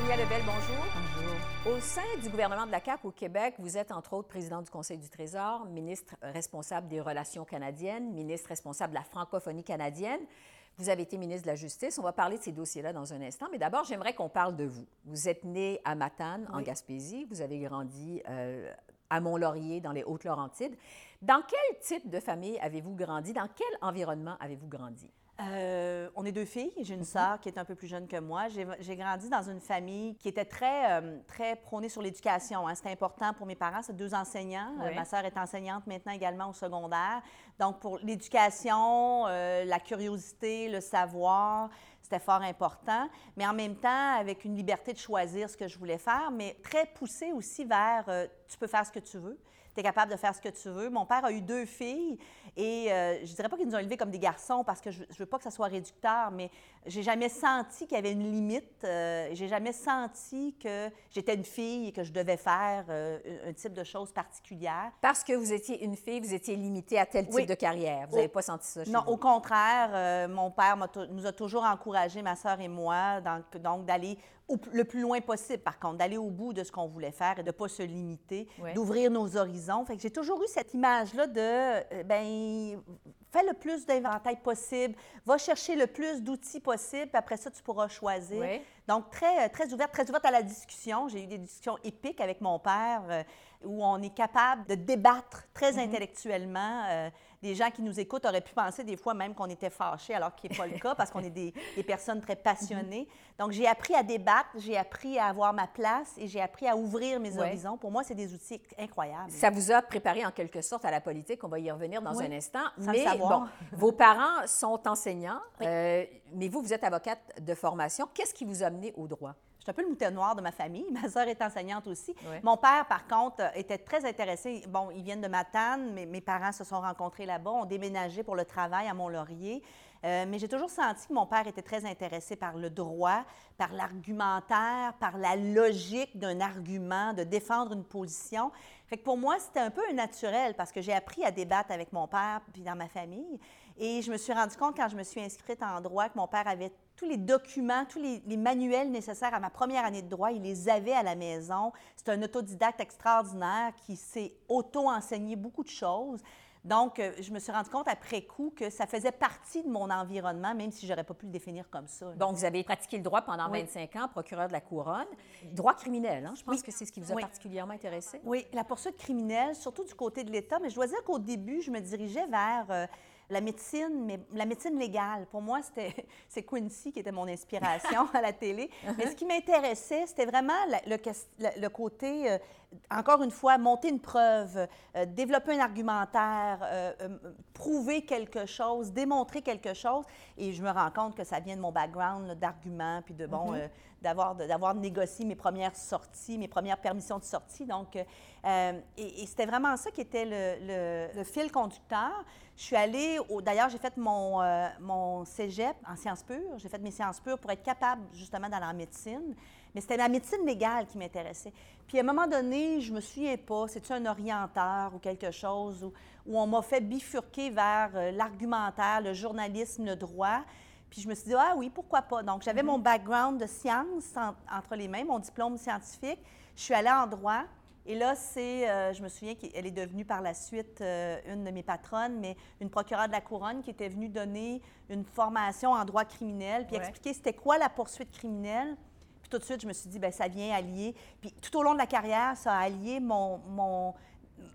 Sonia Lebel, bonjour. Bonjour. Au sein du gouvernement de la CAQ au Québec, vous êtes entre autres président du Conseil du Trésor, ministre responsable des Relations canadiennes, ministre responsable de la francophonie canadienne. Vous avez été ministre de la Justice. On va parler de ces dossiers-là dans un instant, mais d'abord, j'aimerais qu'on parle de vous. Vous êtes né à Matane, en Gaspésie. Vous avez grandi euh, à Mont-Laurier, dans les Hautes-Laurentides. Dans quel type de famille avez-vous grandi? Dans quel environnement avez-vous grandi? Euh, on est deux filles. J'ai une sœur qui est un peu plus jeune que moi. J'ai grandi dans une famille qui était très, euh, très prônée sur l'éducation. Hein. C'était important pour mes parents. C'est deux enseignants. Euh, ma sœur est enseignante maintenant également au secondaire. Donc, pour l'éducation, la curiosité, le savoir, c'était fort important. Mais en même temps, avec une liberté de choisir ce que je voulais faire, mais très poussée aussi vers tu peux faire ce que tu veux tu es capable de faire ce que tu veux. Mon père a eu deux filles et je euh, je dirais pas qu'ils nous ont élevés comme des garçons parce que je, ne veux pas que ça soit réducteur, mais j'ai jamais senti qu'il y avait une limite. Euh, j'ai jamais senti que j'étais une fille et que je devais faire euh, un type de choses particulières. Parce que vous étiez une fille, vous étiez limitée à tel type de carrière. Vous n'avez pas senti ça chez Non, au contraire, mon père nous a toujours encouragés, ma sœur et moi, donc d'aller le plus loin possible, par contre, d'aller au bout de ce qu'on voulait faire et de ne pas se limiter, d'ouvrir nos horizons. Fait que j'ai toujours eu cette image-là de, euh, ben, fais le plus d'inventaire possible, va chercher le plus d'outils possible, puis après ça, tu pourras choisir. Donc, très, très ouverte, très ouverte à la discussion. J'ai eu des discussions épiques avec mon père euh, où on est capable de débattre très mm-hmm. intellectuellement. Euh, des gens qui nous écoutent auraient pu penser des fois même qu'on était fâchés, alors qu'il n'est pas le cas, parce qu'on est des, personnes très passionnées. Donc, j'ai appris à débattre, j'ai appris à avoir ma place et j'ai appris à ouvrir mes horizons. Pour moi, c'est des outils incroyables. Ça vous a préparé en quelque sorte à la politique. On va y revenir dans un instant. mais bon, vos parents sont enseignants, euh, mais vous, vous êtes avocate de formation. Qu'est-ce qui vous a amené au droit? Je suis un peu le mouton noir de ma famille. Ma sœur est enseignante aussi. Mon père, par contre, était très intéressé. Bon, ils viennent de Matane, mais mes parents se sont rencontrés là-bas, ont déménagé pour le travail à Mont-Laurier. Euh, mais j'ai toujours senti que mon père était très intéressé par le droit, par l'argumentaire, par la logique d'un argument, de défendre une position. Fait que pour moi, c'était un peu naturel parce que j'ai appris à débattre avec mon père puis dans ma famille. Et je me suis rendu compte quand je me suis inscrite en droit que mon père avait tous les documents, tous les, manuels nécessaires à ma première année de droit, il les avait à la maison. C'est un autodidacte extraordinaire qui s'est auto-enseigné beaucoup de choses. Donc, euh, je me suis rendu compte après coup que ça faisait partie de mon environnement, même si je n'aurais pas pu le définir comme ça. Donc, vous avez pratiqué le droit pendant 25 ans, procureur de la Couronne. Droit criminel, hein? je pense que c'est ce qui vous a particulièrement intéressé. Oui, la poursuite criminelle, surtout du côté de l'État. Mais je dois dire qu'au début, je me dirigeais vers... Euh, la médecine, mais la médecine légale. Pour moi, c'était c'est Quincy qui était mon inspiration à la télé. Mais ce qui m'intéressait, c'était vraiment le, le, côté, euh, encore une fois, monter une preuve, euh, développer un argumentaire, euh, prouver quelque chose, démontrer quelque chose. Et je me rends compte que ça vient de mon background d'arguments, puis de, bon, mm-hmm. d'avoir, d'avoir négocié mes premières sorties, mes premières permissions de sortie. Donc, et, c'était vraiment ça qui était le, le fil conducteur. Je suis allée, d'ailleurs, j'ai fait mon, euh, mon cégep en sciences pures. J'ai fait mes sciences pures pour être capable justement d'aller en médecine. Mais c'était la médecine légale qui m'intéressait. Puis à un moment donné, je me souviens pas, c'est-tu un orienteur ou quelque chose, où, où on m'a fait bifurquer vers euh, l'argumentaire, le journalisme, le droit. Puis je me suis dit, ah oui, pourquoi pas? Donc j'avais mm-hmm. mon background de sciences entre les mains, mon diplôme scientifique. Je suis allée en droit. Et là, c'est, euh, je me souviens qu'elle est devenue par la suite euh, une de mes patronnes, mais une procureure de la couronne qui était venue donner une formation en droit criminel, puis expliquer c'était quoi la poursuite criminelle. Puis tout de suite, je me suis dit, bien, ça vient allier. Puis tout au long de la carrière, ça a allié mon, mon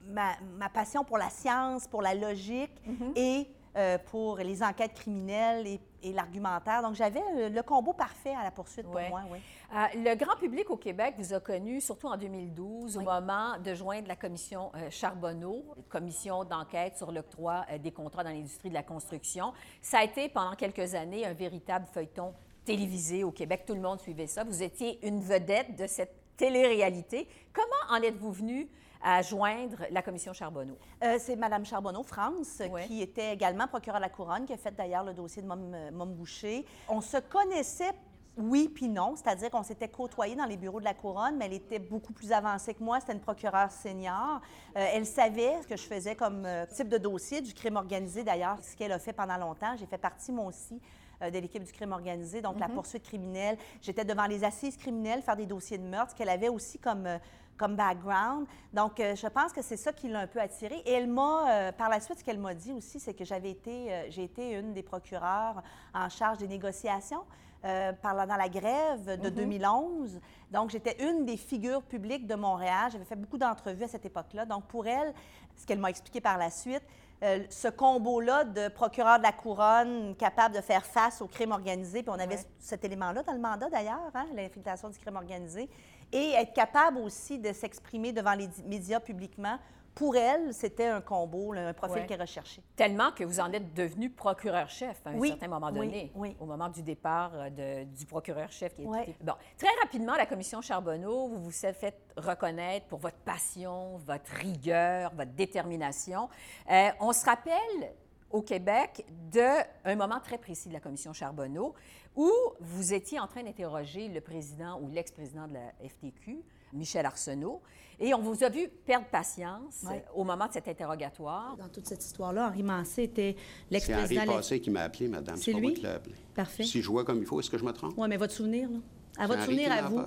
ma, passion pour la science, pour la logique mm-hmm. et euh, pour les enquêtes criminelles et, l'argumentaire. Donc, j'avais euh, le combo parfait à la poursuite pour moi, oui. Euh, le grand public au Québec vous a connu, surtout en 2012, au moment de joindre la commission Charbonneau, commission d'enquête sur l'octroi des contrats dans l'industrie de la construction. Ça a été, pendant quelques années, un véritable feuilleton télévisé au Québec. Tout le monde suivait ça. Vous étiez une vedette de cette télé-réalité. Comment en êtes-vous venu à joindre la commission Charbonneau? Euh, c'est Mme Charbonneau, France, qui était également procureure de la Couronne, qui a fait d'ailleurs le dossier de Mom, euh, Boucher. On se connaissait oui puis non, c'est-à-dire qu'on s'était côtoyés dans les bureaux de la couronne, mais elle était beaucoup plus avancée que moi. C'était une procureure senior. Euh, elle savait ce que je faisais comme type de dossier, du crime organisé d'ailleurs, ce qu'elle a fait pendant longtemps. J'ai fait partie, moi aussi, de l'équipe du crime organisé, donc la poursuite criminelle. J'étais devant les assises criminelles, faire des dossiers de meurtre, qu'elle avait aussi comme, euh, comme background. Donc, euh, je pense que c'est ça qui l'a un peu attirée. Et elle m'a, euh, par la suite, ce qu'elle m'a dit aussi, c'est que j'avais été, euh, j'ai été une des procureurs en charge des négociations. euh, par- dans la grève de 2011. Donc, j'étais une des figures publiques de Montréal. J'avais fait beaucoup d'entrevues à cette époque-là. Donc, pour elle, ce qu'elle m'a expliqué par la suite, euh, ce combo-là de procureur de la couronne capable de faire face au crime organisé, puis on avait Ouais. cet élément-là dans le mandat d'ailleurs, hein, l'infiltration du crime organisé, et être capable aussi de s'exprimer devant les di- médias publiquement, pour elle, c'était un combo, là, un profil Ouais. qu'elle recherchait. Tellement que vous en êtes devenu procureur-chef à un Oui, certain moment donné, oui. au moment du départ euh, de- du procureur-chef qui Ouais. Bon, très rapidement, la commission Charbonneau, vous vous êtes fait reconnaître pour votre passion, votre rigueur, votre détermination. Euh, on se rappelle au Québec d'un moment très précis de la commission Charbonneau où vous étiez en train d'interroger le président ou l'ex-président de la FTQ, Michel Arsenault, et on vous a vu perdre patience Ouais. au moment de cet interrogatoire. Dans toute cette histoire-là, Henri Mancé était C'est Henri l'ex-président... de la- Passé qui m'a appelé, madame. C'est pas lui? moi qui l'ai appelé. Parfait. Si je vois comme il faut, est-ce que je me trompe? Oui, mais votre souvenir, là? À C'est votre Henri souvenir, à vous,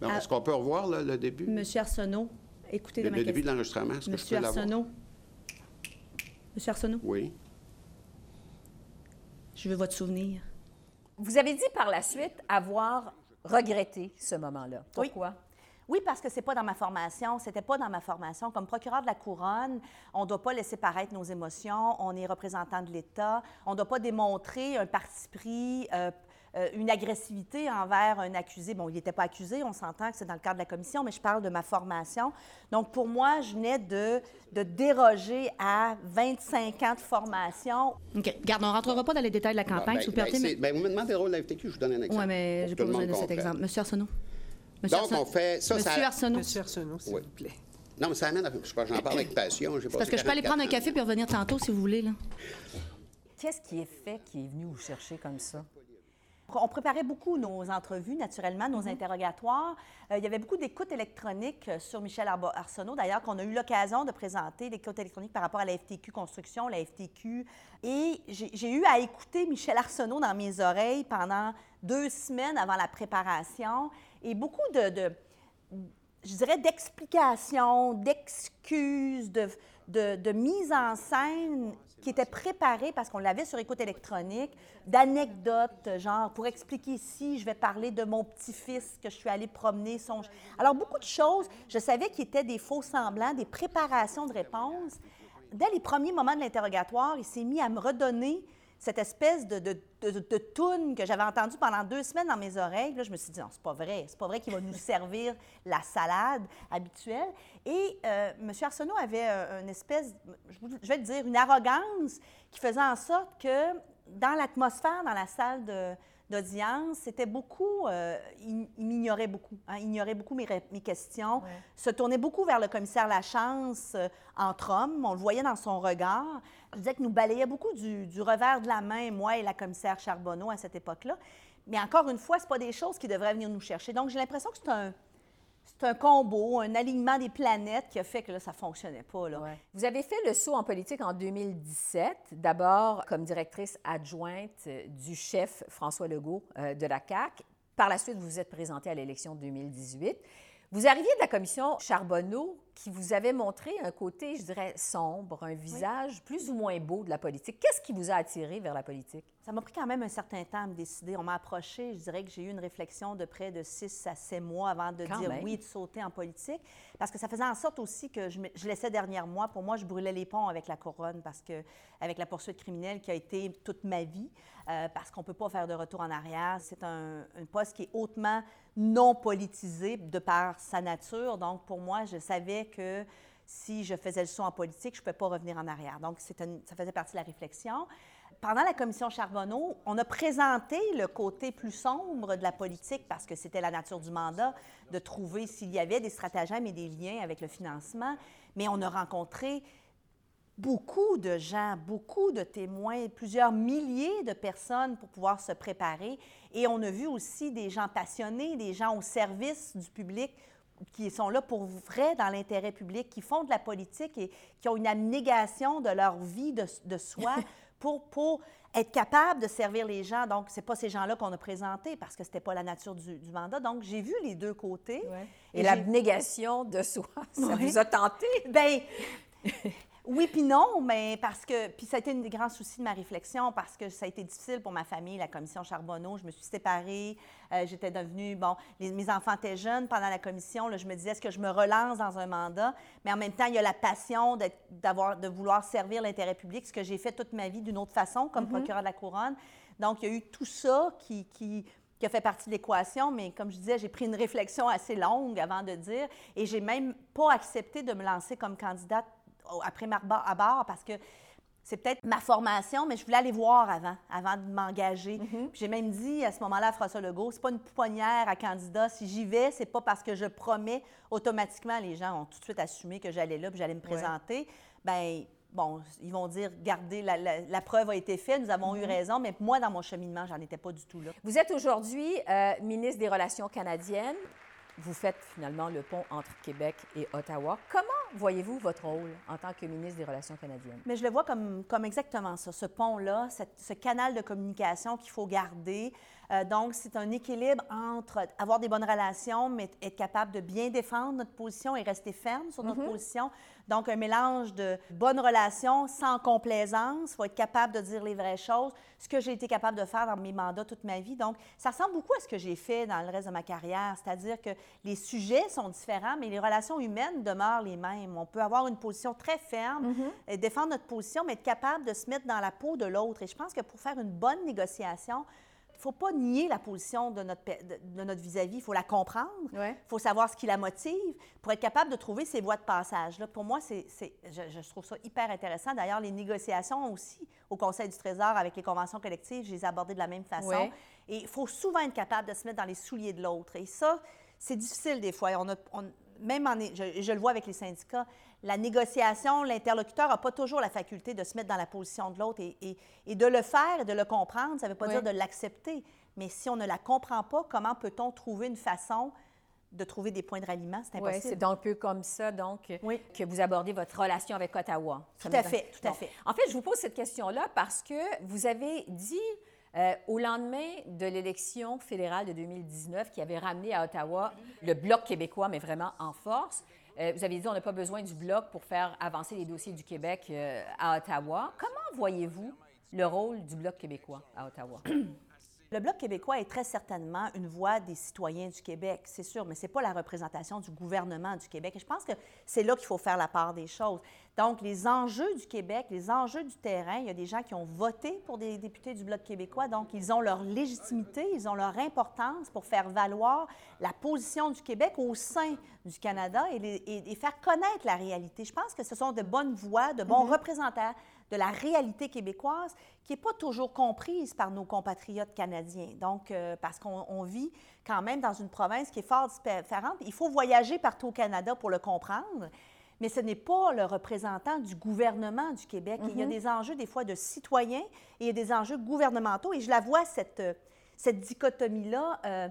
Bon, À- Est-ce qu'on peut revoir là, le début? Monsieur Arsenault, écoutez Le, ma le début de l'enregistrement, est-ce que je Monsieur peux l'avoir? Arsenault. Monsieur Arsenault, Oui. je veux votre souvenir. Vous avez dit par la suite avoir regretté ce moment-là. Oui. Pourquoi? Oui, parce que c'est pas dans ma formation. C'était pas dans ma formation. Comme procureur de la couronne, on ne doit pas laisser paraître nos émotions. On est représentant de l'État. On ne doit pas démontrer un parti pris, euh, euh, une agressivité envers un accusé. Bon, il n'était pas accusé. On s'entend que c'est dans le cadre de la commission, mais je parle de ma formation. Donc, pour moi, je venais de, de déroger à 25 ans de formation. OK. Garde, on ne rentrera pas dans les détails de la campagne, Bon, si vous ben, permettez. ben, c'est- ben, vous me demandez le rôle de la FTQ, je vous donne un exemple. Oui, mais j'ai pas besoin de cet exemple. Monsieur Arsenault. Monsieur Donc, Arsenault. on fait ça, Monsieur ça- Arsenault. Monsieur Arsenault, s'il Oui. vous plaît. Non, mais ça amène à... je pense que J'en parle avec passion. C'est parce que je peux aller 44 prendre un café puis revenir tantôt, si vous voulez, là. Qu'est-ce qui est fait qui est venu vous chercher comme ça? On préparait beaucoup nos entrevues, naturellement, nos interrogatoires. Euh, il y avait beaucoup d'écoutes électroniques euh, sur Michel Arsenault, d'ailleurs, qu'on a eu l'occasion de présenter, l'écoute électronique par rapport à la FTQ Construction, la FTQ. Et j'ai j'ai eu à écouter Michel Arsenault dans mes oreilles pendant deux semaines avant la préparation et beaucoup de- je dirais, d'explications, d'excuses, de, de, de mise en scène qui était préparée parce qu'on l'avait sur écoute électronique, d'anecdotes, genre, pour expliquer ici, je vais parler de mon petit-fils que je suis allée promener son... Alors, beaucoup de choses, je savais qu'il étaient des faux semblants, des préparations de réponses. Dès les premiers moments de l'interrogatoire, il s'est mis à me redonner cette espèce de, de, de, de toune que j'avais entendue pendant deux semaines dans mes oreilles. Là, je me suis dit, non, c'est pas vrai. C'est pas vrai qu'il va nous servir la salade habituelle. Et euh, M. Arsenault avait euh, une espèce, je vais le dire, une arrogance qui faisait en sorte que dans l'atmosphère, dans la salle de- d'audience, c'était beaucoup, euh, il, il m'ignorait beaucoup. hein, il ignorait beaucoup mes, questions, Ouais. se tournait beaucoup vers le commissaire Lachance euh, entre hommes. On le voyait dans son regard. Je disais que nous balayait beaucoup du, revers de la main, moi et la commissaire Charbonneau à cette époque-là. Mais encore une fois, ce pas des choses qui devraient venir nous chercher. Donc, j'ai l'impression que c'est un, c'est un combo, un alignement des planètes qui a fait que là, ça ne fonctionnait pas. Vous avez fait le saut en politique en 2017, d'abord comme directrice adjointe euh, du chef François Legault euh, de la CAQ. Par la suite, vous vous êtes présentée à l'élection de 2018. Vous arriviez de la commission Charbonneau qui vous avait montré un côté, je dirais, sombre, un visage plus ou moins beau de la politique. Qu'est-ce qui vous a attiré vers la politique? Ça m'a pris quand même un certain temps à me décider. On m'a approché, je dirais que j'ai eu une réflexion de près de six à sept mois avant de Quand dire même. oui, de sauter en politique. Parce que ça faisait en sorte aussi que je, me- je laissais derrière moi. Pour moi, je brûlais les ponts avec la couronne parce que, avec la poursuite criminelle qui a été toute ma vie, euh, parce qu'on ne peut pas faire de retour en arrière. C'est un, un poste qui est hautement non politisé de par sa nature. Donc, pour moi, je savais que si je faisais le saut en politique, je ne pouvais pas revenir en arrière. Donc, une- ça faisait partie de la réflexion. Pendant la commission Charbonneau, on a présenté le côté plus sombre de la politique parce que c'était la nature du mandat de trouver s'il y avait des stratagèmes et des liens avec le financement. Mais on a rencontré beaucoup de gens, beaucoup de témoins, plusieurs milliers de personnes pour pouvoir se préparer. Et on a vu aussi des gens passionnés, des gens au service du public qui sont là pour vrai dans l'intérêt public, qui font de la politique et qui ont une abnégation de leur vie de, de soi pour, pour être capable de servir les gens. Donc, c'est pas ces gens-là qu'on a présentés parce que c'était pas la nature du, du mandat. Donc, j'ai vu les deux côtés. Et, Et l'abnégation de soi, ça Oui. vous a tenté? Ben oui puis non, mais parce que puis ça a été un des grands soucis de ma réflexion parce que ça a été difficile pour ma famille, la commission Charbonneau. Je me suis séparée, euh, j'étais devenue bon, les- mes enfants étaient jeunes pendant la commission. Là, je me disais est-ce que je me relance dans un mandat, mais en même temps il y a la passion d'avoir de vouloir servir l'intérêt public, ce que j'ai fait toute ma vie d'une autre façon comme procureur de la couronne. Donc il y a eu tout ça qui, qui qui a fait partie de l'équation, mais comme je disais, j'ai pris une réflexion assez longue avant de dire, et j'ai même pas accepté de me lancer comme candidate après Marba à bord parce que c'est peut-être ma formation, mais je voulais aller voir avant, avant de m'engager. Puis J'ai même dit à ce moment-là à François Legault, c'est pas une pouponnière à candidat. Si j'y vais, c'est pas parce que je promets automatiquement. Les gens ont tout de suite assumé que j'allais là, puis j'allais me présenter. Ben bon, ils vont dire, regardez, la, la- la preuve a été faite, nous avons eu raison, mais moi, dans mon cheminement, j'en étais pas du tout là. Vous êtes aujourd'hui euh, ministre des Relations canadiennes. Vous faites finalement le pont entre Québec et Ottawa. Comment voyez-vous votre rôle en tant que ministre des Relations canadiennes? Mais je le vois comme, comme exactement ça, ce pont-là, ce canal de communication qu'il faut garder. Euh, donc, c'est un équilibre entre avoir des bonnes relations, mais être capable de bien défendre notre position et rester ferme sur notre position. Donc, un mélange de bonnes relations sans complaisance. Il faut être capable de dire les vraies choses, ce que j'ai été capable de faire dans mes mandats toute ma vie. Donc, ça ressemble beaucoup à ce que j'ai fait dans le reste de ma carrière, c'est-à-dire que les sujets sont différents, mais les relations humaines demeurent les mêmes. On peut avoir une position très ferme et défendre notre position, mais être capable de se mettre dans la peau de l'autre. Et je pense que pour faire une bonne négociation, faut pas nier la position de notre de, de notre vis-à-vis, il faut la comprendre, il Ouais. faut savoir ce qui la motive pour être capable de trouver ces voies de passage. Là, pour moi, c'est, c'est- je, je trouve ça hyper intéressant. D'ailleurs, les négociations aussi au Conseil du Trésor avec les conventions collectives, je les ai abordées de la même façon. Ouais. Et il faut souvent être capable de se mettre dans les souliers de l'autre. Et ça, c'est difficile des fois. On a- on- même en, je, je le vois avec les syndicats, la négociation, l'interlocuteur n'a pas toujours la faculté de se mettre dans la position de l'autre et, et- et de le faire et de le comprendre, ça ne veut pas Oui. dire de l'accepter. Mais si on ne la comprend pas, comment peut-on trouver une façon de trouver des points de ralliement? C'est Oui, impossible. c'est un peu comme ça, donc, Oui. que vous abordez votre relation avec Ottawa. Tout à fait, tout à fait. En fait, je vous pose cette question-là parce que vous avez dit euh, au lendemain de l'élection fédérale de 2019 qui avait ramené à Ottawa le Bloc québécois, mais vraiment en force, euh, vous avez dit on n'a pas besoin du Bloc pour faire avancer les dossiers du Québec euh, à Ottawa. Comment voyez-vous le rôle du Bloc québécois à Ottawa? Le Bloc québécois est très certainement une voix des citoyens du Québec, c'est sûr, mais ce n'est pas la représentation du gouvernement du Québec. Et je pense que c'est là qu'il faut faire la part des choses. Donc, les enjeux du Québec, les enjeux du terrain, il y a des gens qui ont voté pour des députés du Bloc québécois, donc ils ont leur légitimité, ils ont leur importance pour faire valoir la position du Québec au sein du Canada et, les- et- et faire connaître la réalité. Je pense que ce sont de bonnes voix, de bons représentants de la réalité québécoise qui n'est pas toujours comprise par nos compatriotes canadiens. Donc, euh, parce qu'on on vit quand même dans une province qui est fort différente. Il faut voyager partout au Canada pour le comprendre, mais ce n'est pas le représentant du gouvernement du Québec. Il y a des enjeux des fois de citoyens et il y a des enjeux gouvernementaux. Et je la vois, cette, euh, cette dichotomie-là, euh,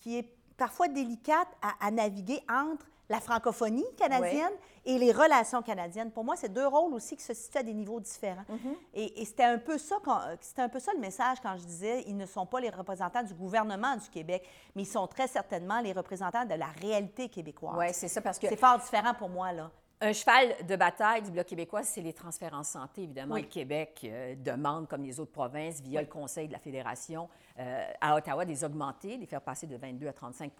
qui est parfois délicate à, à naviguer entre la francophonie canadienne et les relations canadiennes. Pour moi, c'est deux rôles aussi qui se situent à des niveaux différents. Et, et c'était un peu ça, c'était un peu ça le message quand je disais, ils ne sont pas les représentants du gouvernement du Québec, mais ils sont très certainement les représentants de la réalité québécoise. Oui, c'est ça, parce que C'est fort différent pour moi là. Un cheval de bataille du Bloc québécois, c'est les transferts en santé, évidemment. Oui. Le Québec euh, demande, comme les autres provinces, via le Conseil de la Fédération, euh, à Ottawa, des augmenter, les faire passer de 22 à 35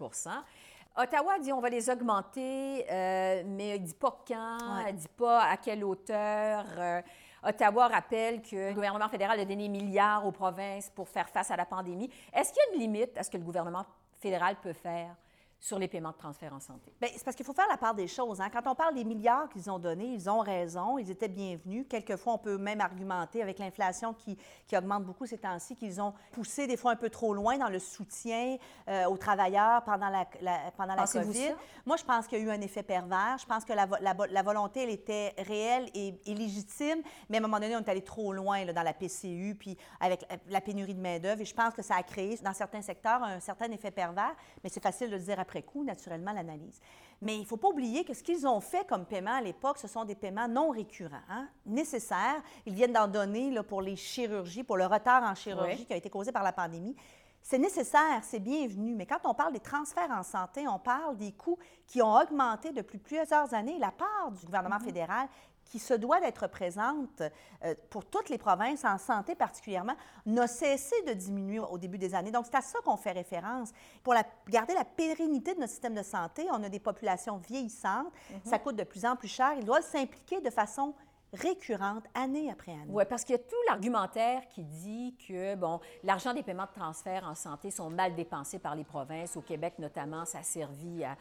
Ottawa dit on va les augmenter, euh, mais elle ne dit pas quand, Ouais. elle ne dit pas à quelle hauteur. Euh, Ottawa rappelle que le gouvernement fédéral a donné des milliards aux provinces pour faire face à la pandémie. Est-ce qu'il y a une limite à ce que le gouvernement fédéral peut faire? Sur les paiements de transfert en santé? Bien, c'est parce qu'il faut faire la part des choses. hein. Quand on parle des milliards qu'ils ont donnés, ils ont raison, ils étaient bienvenus. Quelquefois, on peut même argumenter avec l'inflation qui, qui augmente beaucoup ces temps-ci, qu'ils ont poussé des fois un peu trop loin dans le soutien euh, aux travailleurs pendant la, la- pendant la COVID. Moi, je pense qu'il y a eu un effet pervers. Je pense que la, la la volonté, elle était réelle et, et légitime, mais à un moment donné, on est allé trop loin là, dans la PCU, puis avec la- pénurie de main-d'œuvre. Et je pense que ça a créé, dans certains secteurs, un certain effet pervers. Mais c'est facile de le dire après après coup, naturellement, l'analyse. Mais il ne faut pas oublier que ce qu'ils ont fait comme paiement à l'époque, ce sont des paiements non récurrents, hein, nécessaires. Ils viennent d'en donner là, pour les chirurgies, pour le retard en chirurgie Oui. qui a été causé par la pandémie. C'est nécessaire, c'est bienvenu, mais quand on parle des transferts en santé, on parle des coûts qui ont augmenté depuis plusieurs années. La part du gouvernement fédéral qui se doit d'être présente euh, pour toutes les provinces, en santé particulièrement, n'a cessé de diminuer au début des années. Donc, c'est à ça qu'on fait référence. Pour la- garder la pérennité de notre système de santé, on a des populations vieillissantes, ça coûte de plus en plus cher. Ils doivent s'impliquer de façon récurrente, année après année. Oui, parce qu'il y a tout l'argumentaire qui dit que, bon, l'argent des paiements de transfert en santé sont mal dépensés par les provinces. Au Québec, notamment, ça a servi à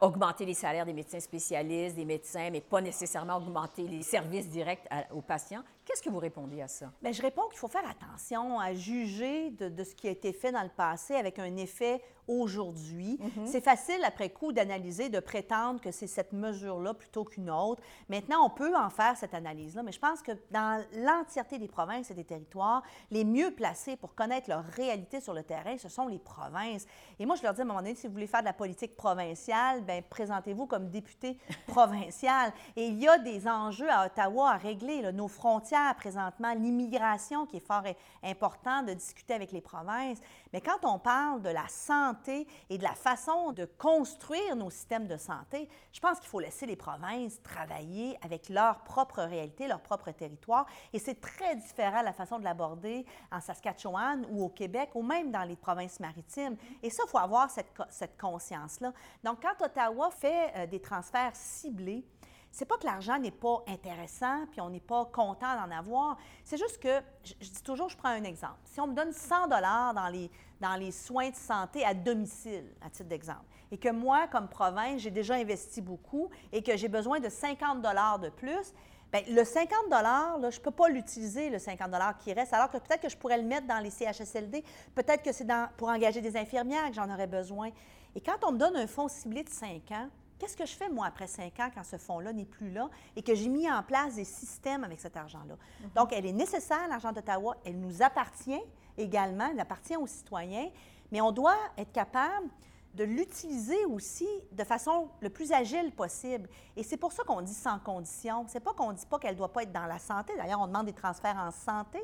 augmenter les salaires des médecins spécialistes, des médecins, mais pas nécessairement augmenter les services directs aux patients. Qu'est-ce que vous répondez à ça? Bien, je réponds qu'il faut faire attention à juger de, de ce qui a été fait dans le passé avec un effet aujourd'hui. C'est facile, après coup, d'analyser, de prétendre que c'est cette mesure-là plutôt qu'une autre. Maintenant, on peut en faire cette analyse-là, mais je pense que dans l'entièreté des provinces et des territoires, les mieux placés pour connaître leur réalité sur le terrain, ce sont les provinces. Et moi, je leur dis à un moment donné, si vous voulez faire de la politique provinciale, bien, présentez-vous comme député provincial. Et il y a des enjeux à Ottawa à régler, là, nos frontières présentement, l'immigration qui est fort important de discuter avec les provinces. Mais quand on parle de la santé et de la façon de construire nos systèmes de santé, je pense qu'il faut laisser les provinces travailler avec leur propre réalité, leur propre territoire. Et c'est très différent la façon de l'aborder en Saskatchewan ou au Québec ou même dans les provinces maritimes. Et ça, il faut avoir cette, cette conscience-là. Donc, quand Ottawa fait euh, des transferts ciblés, c'est pas que l'argent n'est pas intéressant, puis on n'est pas content d'en avoir. C'est juste que, je, dis toujours, je prends un exemple. Si on me donne 100 dollars dans les, dans les soins de santé à domicile, à titre d'exemple, et que moi, comme province, j'ai déjà investi beaucoup et que j'ai besoin de 50 dollars de plus, Bien, le 50 là, je ne peux pas l'utiliser, le 50 qui reste, alors que peut-être que je pourrais le mettre dans les CHSLD, peut-être que c'est pour engager des infirmières que j'en aurais besoin. Et quand on me donne un fonds ciblé de 5 ans, qu'est-ce que je fais, moi, après 5 ans, quand ce fonds-là n'est plus là et que j'ai mis en place des systèmes avec cet argent-là? Donc, elle est nécessaire, l'argent d'Ottawa. Elle nous appartient également, elle appartient aux citoyens, mais on doit être capable de l'utiliser aussi de façon le plus agile possible. Et c'est pour ça qu'on dit sans condition. C'est pas qu'on dit pas qu'elle ne doit pas être dans la santé. D'ailleurs, on demande des transferts en santé.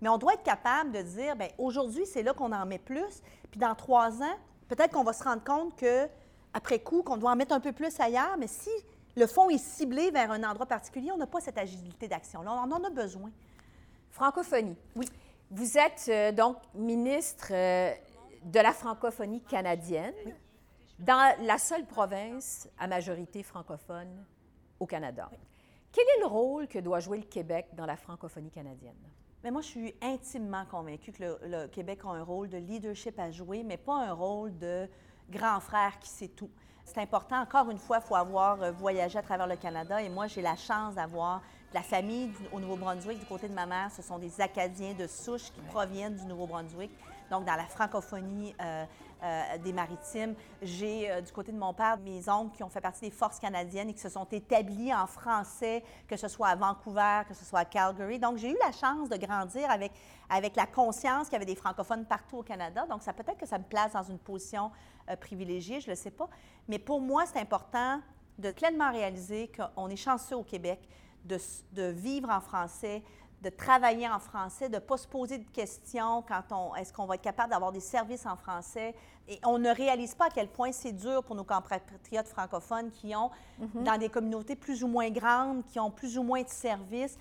Mais on doit être capable de dire, bien, aujourd'hui, c'est là qu'on en met plus. Puis dans trois ans, peut-être qu'on va se rendre compte que, après coup, qu'on doit en mettre un peu plus ailleurs. Mais si le fonds est ciblé vers un endroit particulier, on n'a pas cette agilité d'action-là. On en a besoin. Francophonie. Oui. Vous êtes euh, donc ministre euh, de la francophonie canadienne dans la seule province à majorité francophone au Canada. Quel est le rôle que doit jouer le Québec dans la francophonie canadienne? Mais moi, je suis intimement convaincue que le, le Québec a un rôle de leadership à jouer, mais pas un rôle de grand frère qui sait tout. C'est important, encore une fois, il faut avoir euh, voyagé à travers le Canada et moi, j'ai la chance d'avoir de la famille au Nouveau-Brunswick. Du côté de ma mère, ce sont des Acadiens de souche qui proviennent du Nouveau-Brunswick, donc dans la francophonie euh, euh, des maritimes. J'ai, euh, du côté de mon père, mes oncles qui ont fait partie des forces canadiennes et qui se sont établis en français, que ce soit à Vancouver, que ce soit à Calgary. Donc, j'ai eu la chance de grandir avec, avec la conscience qu'il y avait des francophones partout au Canada. Donc, ça peut-être que ça me place dans une position euh, privilégiée, je ne le sais pas. Mais pour moi, c'est important de pleinement réaliser qu'on est chanceux au Québec de, de vivre en français, de travailler en français, de ne pas se poser de questions quand on est-ce qu'on va être capable d'avoir des services en français? Et on ne réalise pas à quel point c'est dur pour nos compatriotes francophones qui ont, dans des communautés plus ou moins grandes, qui ont plus ou moins de services,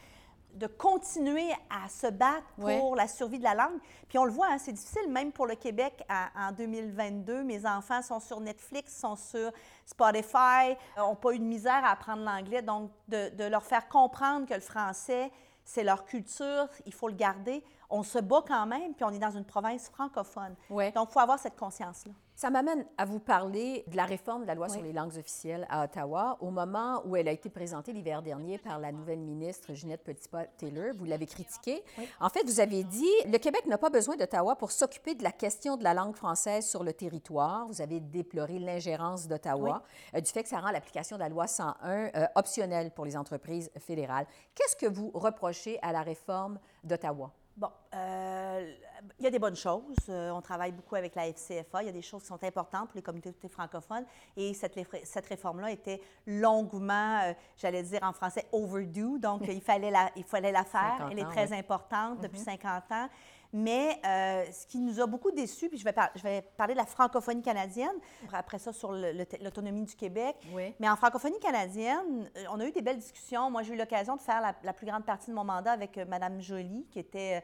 de continuer à se battre pour la survie de la langue. Puis on le voit, hein, c'est difficile, même pour le Québec à- en 2022. Mes enfants sont sur Netflix, sont sur Spotify, n'ont pas eu de misère à apprendre l'anglais. Donc, de, de leur faire comprendre que le français, c'est leur culture, il faut le garder. On se bat quand même, puis on est dans une province francophone. Ouais. Donc, il faut avoir cette conscience-là. Ça m'amène à vous parler de la réforme de la loi Oui. sur les langues officielles à Ottawa. Au moment où elle a été présentée l'hiver dernier par la nouvelle ministre Ginette Petitpas-Taylor, vous l'avez critiquée. En fait, vous avez dit le Québec n'a pas besoin d'Ottawa pour s'occuper de la question de la langue française sur le territoire. Vous avez déploré l'ingérence d'Ottawa, euh, du fait que ça rend l'application de la loi 101 euh, optionnelle pour les entreprises fédérales. Qu'est-ce que vous reprochez à la réforme d'Ottawa? Bon, Euh, il y a des bonnes choses. Euh, on travaille beaucoup avec la FCFA. Il y a des choses qui sont importantes pour les communautés francophones. Et cette, cette réforme-là était longuement, euh, j'allais dire en français, overdue. Donc, il, fallait la, il fallait la faire. Elle est très importante depuis 50 mm-hmm. ans. Mais euh, ce qui nous a beaucoup déçus, puis je vais, je vais, parler de la francophonie canadienne, après ça sur l'autonomie du Québec. Mais en francophonie canadienne, euh, on a eu des belles discussions. Moi, j'ai eu l'occasion de faire la, plus grande partie de mon mandat avec euh, Mme Joly, qui était,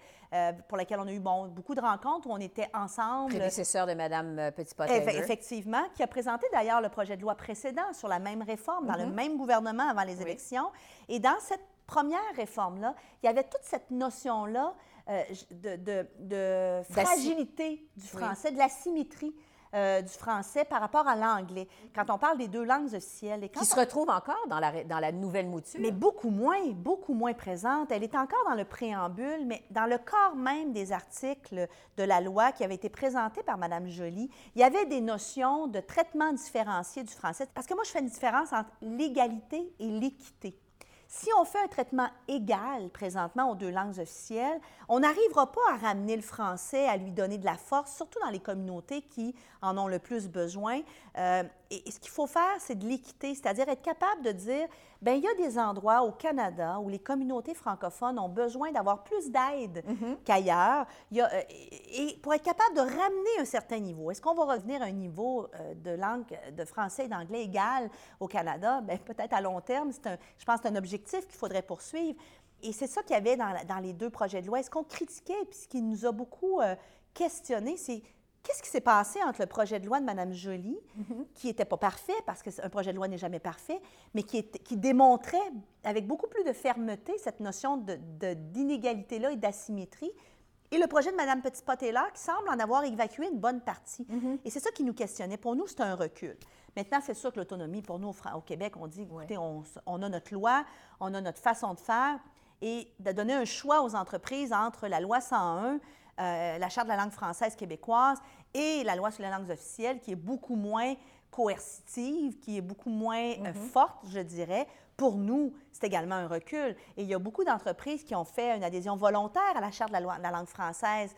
pour laquelle on a eu bon, beaucoup de rencontres où on était ensemble. Prédécesseur de Mme petit Effectivement, qui a présenté d'ailleurs le projet de loi précédent sur la même réforme, dans le mm-hmm. même gouvernement avant les élections. Et dans cette première réforme-là, il y avait toute cette notion-là euh, de, de, fragilité du français, de la symétrie. Euh, du français par rapport à l'anglais. Quand on parle des deux langues officielles. Et Qui se retrouve encore dans la, dans la nouvelle mouture. Mais beaucoup moins, beaucoup moins présente. Elle est encore dans le préambule, mais dans le corps même des articles de la loi qui avait été présenté par Mme Joly, il y avait des notions de traitement différencié du français. Parce que moi, je fais une différence entre l'égalité et l'équité. Si on fait un traitement égal présentement aux deux langues officielles, on n'arrivera pas à ramener le français, à lui donner de la force, surtout dans les communautés qui en ont le plus besoin. Euh, et, ce qu'il faut faire, c'est de l'équité, c'est-à-dire être capable de dire, bien, il y a des endroits au Canada où les communautés francophones ont besoin d'avoir plus d'aide mm-hmm. qu'ailleurs. Euh, et pour être capable de ramener un certain niveau, est-ce qu'on va revenir à un niveau euh, de langue de français et d'anglais égal au Canada? Bien, peut-être à long terme, un, je pense que c'est un objectif qu'il faudrait poursuivre. Et c'est ça qu'il y avait dans, dans, les deux projets de loi. Est-ce qu'on critiquait, puis ce qui nous a beaucoup questionné, c'est Qu'est-ce qui s'est passé entre le projet de loi de Mme Joly, mhm. qui n'était pas parfait, parce qu'un projet de loi n'est jamais parfait, mais qui, qui, démontrait avec beaucoup plus de fermeté cette notion d'inégalité-là et d'asymétrie, et le projet de Mme Petit-Pot-Taylor, qui semble en avoir évacué une bonne partie. Mhm. Et c'est ça qui nous questionnait. Pour nous, c'est un recul. Maintenant, c'est sûr que l'autonomie, pour nous, au Québec, on dit, écoutez, on, on, a notre loi, on a notre façon de faire, et de donner un choix aux entreprises entre la loi 101 euh, la Charte de la langue française québécoise et la loi sur les langues officielles, qui est beaucoup moins coercitive, qui est beaucoup moins euh, mhm. forte, je dirais. Pour nous, c'est également un recul. Et il y a beaucoup d'entreprises qui ont fait une adhésion volontaire à la Charte de la, loi, de la langue française.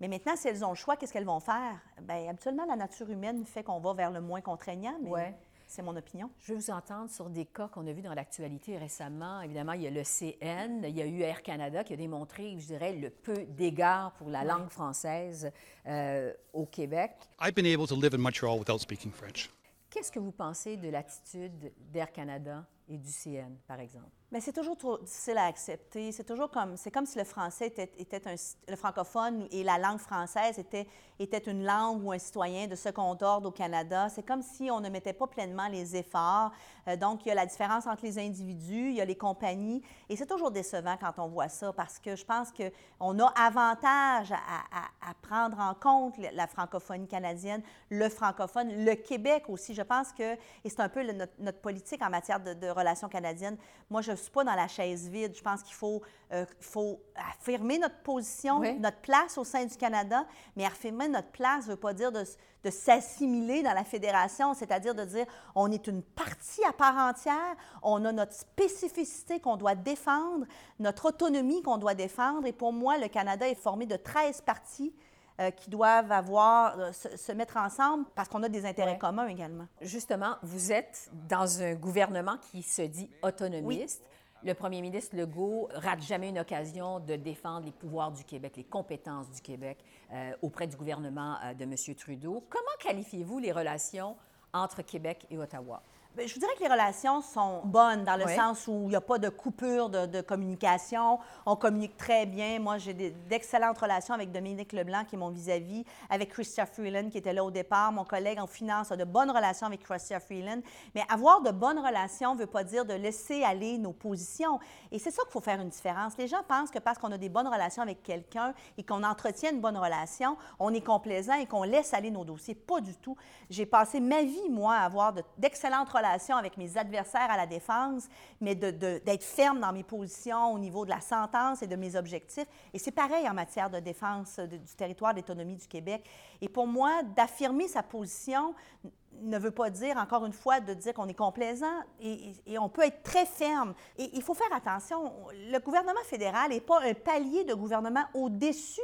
Mais maintenant, si elles ont le choix, qu'est-ce qu'elles vont faire? Bien, habituellement, la nature humaine fait qu'on va vers le moins contraignant, mais c'est mon opinion. Je veux vous entendre sur des cas qu'on a vus dans l'actualité récemment. Évidemment, il y a le CN, il y a eu Air Canada qui a démontré, je dirais, le peu d'égard pour la langue française euh, au Québec. I've been able to live in Montreal without speaking French. Qu'est-ce que vous pensez de l'attitude d'Air Canada? Et du CN, par exemple? Mais c'est toujours trop difficile à accepter. C'est toujours comme, c'est comme si le français était, un, le francophone et la langue française était, était une langue ou un citoyen de second ordre au Canada. C'est comme si on ne mettait pas pleinement les efforts. Euh, donc, il y a la différence entre les individus, il y a les compagnies. Et c'est toujours décevant quand on voit ça parce que je pense qu'on a avantage à, prendre en compte la francophonie canadienne, le francophone, le Québec aussi. Je pense que, et c'est un peu notre, politique en matière de relations canadiennes. Moi, je suis pas dans la chaise vide. Je pense qu'il faut, euh, faut affirmer notre position, notre place au sein du Canada, mais affirmer notre place ne veut pas dire de, de s'assimiler dans la fédération, c'est-à-dire de dire on est une partie à part entière, on a notre spécificité qu'on doit défendre, notre autonomie qu'on doit défendre. Et pour moi, le Canada est formé de 13 parties euh, qui doivent avoir, euh, se, mettre ensemble parce qu'on a des intérêts communs également. Justement, vous êtes dans un gouvernement qui se dit autonomiste le premier ministre Legault rate jamais une occasion de défendre les pouvoirs du Québec, les compétences du Québec euh, auprès du gouvernement de M. Trudeau. Comment qualifiez-vous les relations entre Québec et Ottawa? Ben, je vous dirais que les relations sont bonnes dans le sens où il n'y a pas de coupure de, communication. On communique très bien. Moi, j'ai d'excellentes relations avec Dominique Leblanc, qui est mon vis-à-vis, avec Christian Freeland, qui était là au départ. Mon collègue en finance a de bonnes relations avec Christian Freeland. Mais avoir de bonnes relations ne veut pas dire de laisser aller nos positions. Et c'est ça qu'il faut faire une différence. Les gens pensent que parce qu'on a des bonnes relations avec quelqu'un et qu'on entretient une bonne relation, on est complaisant et qu'on laisse aller nos dossiers. Pas du tout. J'ai passé ma vie, moi, à avoir d'excellentes relations avec mes adversaires à la défense, mais d'être ferme dans mes positions au niveau de la sentence et de mes objectifs. Et c'est pareil en matière de défense du territoire d'autonomie du Québec. Et pour moi, d'affirmer sa position ne veut pas dire, encore une fois, de dire qu'on est complaisant et- et on peut être très ferme. Et il faut faire attention, le gouvernement fédéral n'est pas un palier de gouvernement au-dessus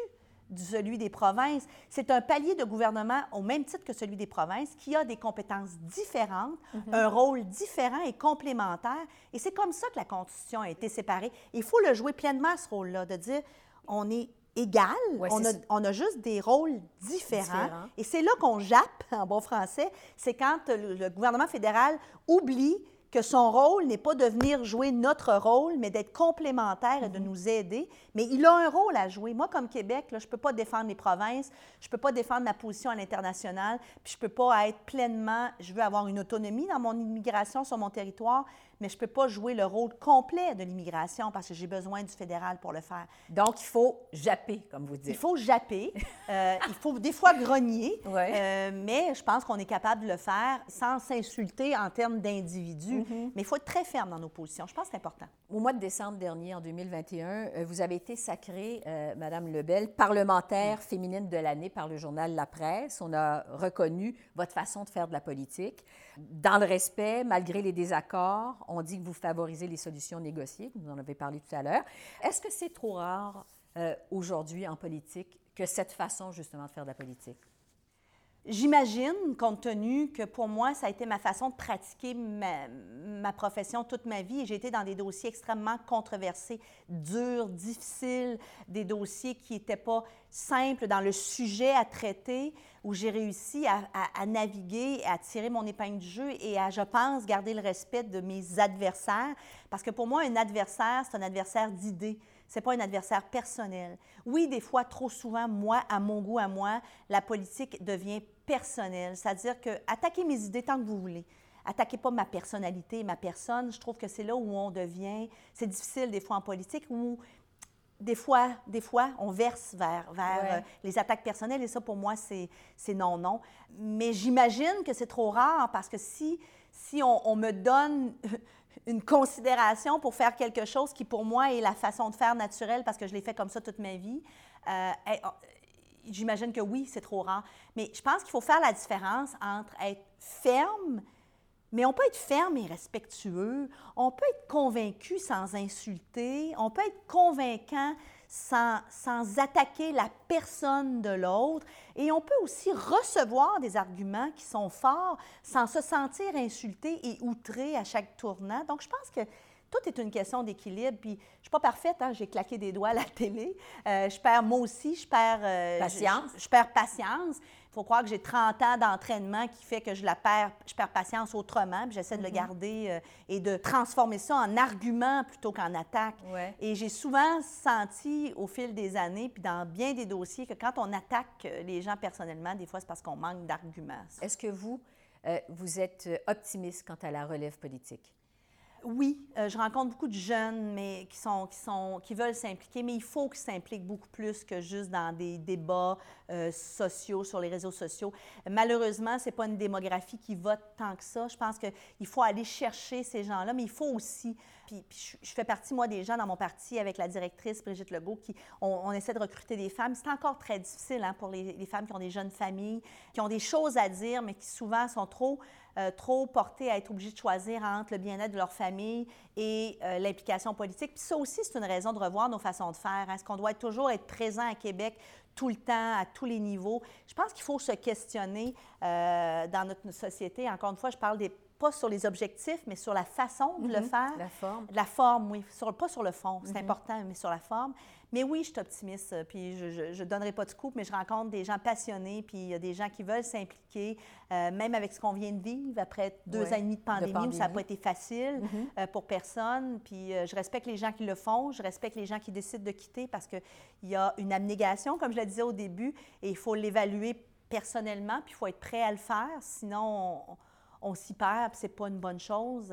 de celui des provinces. C'est un palier de gouvernement au même titre que celui des provinces qui a des compétences différentes, un rôle différent et complémentaire. Et c'est comme ça que la Constitution a été séparée. Il faut le jouer pleinement, ce rôle-là, de dire on est égal, Ouais, on, a, on a juste des rôles différents. Et c'est là qu'on jappe, en bon français, c'est quand le, le gouvernement fédéral oublie que son rôle n'est pas de venir jouer notre rôle, mais d'être complémentaire et de nous aider. Mais il a un rôle à jouer. Moi, comme Québec, là, je ne peux pas défendre les provinces, je ne peux pas défendre ma position à l'international, puis je ne peux pas être pleinement, je veux avoir une autonomie dans mon immigration sur mon territoire, mais je ne peux pas jouer le rôle complet de l'immigration parce que j'ai besoin du fédéral pour le faire. Donc, il faut japper, comme vous dites. Il faut japper, euh, il faut des fois grogner, Ouais. euh, mais je pense qu'on est capable de le faire sans s'insulter en termes d'individus. Mm-hmm. Mais il faut être très ferme dans nos positions. Je pense que c'est important. Au mois de décembre dernier, en 2021, euh, vous avez été sacrée, euh, Madame Lebel, parlementaire féminine de l'année par le journal La Presse. On a reconnu votre façon de faire de la politique. Dans le respect, malgré les désaccords, on dit que vous favorisez les solutions négociées, vous en avez parlé tout à l'heure. Est-ce que c'est trop rare euh, aujourd'hui en politique que cette façon justement de faire de la politique? J'imagine, compte tenu que pour moi, ça a été ma façon de pratiquer ma, ma profession toute ma vie. J'ai été dans des dossiers extrêmement controversés, durs, difficiles, des dossiers qui n'étaient pas simples dans le sujet à traiter, où j'ai réussi à, à- à naviguer, à tirer mon épingle du jeu et à, je pense, garder le respect de mes adversaires. Parce que pour moi, un adversaire, c'est un adversaire d'idées. C'est pas un adversaire personnel. Oui, des fois, trop souvent, moi, à mon goût, à moi, la politique devient personnelle. C'est-à-dire que attaquez mes idées tant que vous voulez. Attaquez pas ma personnalité, ma personne. Je trouve que c'est là où on devient. C'est difficile des fois en politique où des fois, des fois, on verse vers, vers Ouais. euh, les attaques personnelles et ça, pour moi, c'est non, non. Mais j'imagine que c'est trop rare parce que si, si on, on me donne une considération pour faire quelque chose qui, pour moi, est la façon de faire naturelle parce que je l'ai fait comme ça toute ma vie, euh, eh, oh, j'imagine que oui, c'est trop rare. Mais je pense qu'il faut faire la différence entre être ferme mais on peut être ferme et respectueux, on peut être convaincu sans insulter, on peut être convaincant sans, sans attaquer la personne de l'autre, et on peut aussi recevoir des arguments qui sont forts sans se sentir insulté et outré à chaque tournant. Donc, je pense que tout est une question d'équilibre. Puis, je ne suis pas parfaite, hein, j'ai claqué des doigts à la télé. Euh, je perds, moi aussi, je perds... euh, Patience. Je, je perds patience. Il faut croire que j'ai 30 ans d'entraînement qui fait que je la perds, je perds patience autrement, puis j'essaie de le garder euh, et de transformer ça en argument plutôt qu'en attaque. Ouais. Et j'ai souvent senti au fil des années, puis dans bien des dossiers, que quand on attaque euh, les gens personnellement, des fois, c'est parce qu'on manque d'arguments. Est-ce que vous, euh, vous êtes optimiste quant à la relève politique? Oui, euh, je rencontre beaucoup de jeunes mais qui, sont, qui, sont, qui veulent s'impliquer, mais il faut qu'ils s'impliquent beaucoup plus que juste dans des débats euh, sociaux, sur les réseaux sociaux. Malheureusement, ce n'est pas une démographie qui vote tant que ça. Je pense qu'il faut aller chercher ces gens-là, mais il faut aussi, puis, je, fais partie, moi, des gens dans mon parti avec la directrice Brigitte Legault, qui, on, essaie de recruter des femmes. C'est encore très difficile hein, pour les femmes qui ont des jeunes familles, qui ont des choses à dire, mais qui souvent sont trop euh, trop portées à être obligées de choisir entre le bien-être de leur famille et euh, l'implication politique. Puis ça aussi, c'est une raison de revoir nos façons de faire. hein. Est-ce qu'on doit toujours être présent à Québec tout le temps, à tous les niveaux? Je pense qu'il faut se questionner euh, dans notre société. Encore une fois, je parle des pas sur les objectifs, mais sur la façon de le faire. La forme. La forme, oui. Sur- pas sur le fond, c'est important, mais sur la forme. Mais oui, je suis optimiste, euh, puis je ne donnerai pas de scoop, mais je rencontre des gens passionnés, puis il y a des gens qui veulent s'impliquer, euh, même avec ce qu'on vient de vivre après deux ans et demi de de pandémie, où ça n'a pas été facile euh, pour personne. Puis euh, je respecte les gens qui le font, je respecte les gens qui décident de quitter parce qu'il y a une abnégation, comme je le disais au début, et il faut l'évaluer personnellement, puis il faut être prêt à le faire, sinon on, on s'y perd, puis c'est pas une bonne chose.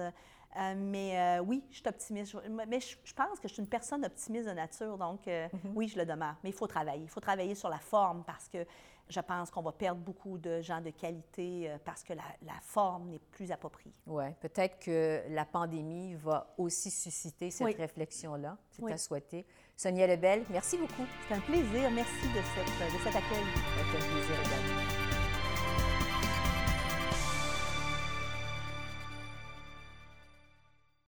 Euh, mais euh, oui, je suis optimiste. Mais je, je pense que je suis une personne optimiste de nature, donc euh, oui, je le demeure. Mais il faut travailler. Il faut travailler sur la forme parce que je pense qu'on va perdre beaucoup de gens de qualité parce que la, la forme n'est plus appropriée. Oui, peut-être que la pandémie va aussi susciter cette Oui. réflexion-là. C'est Oui. à souhaiter. Sonia Lebel, merci beaucoup. C'est un plaisir. Merci de, cette, de cet accueil. Un plaisir également.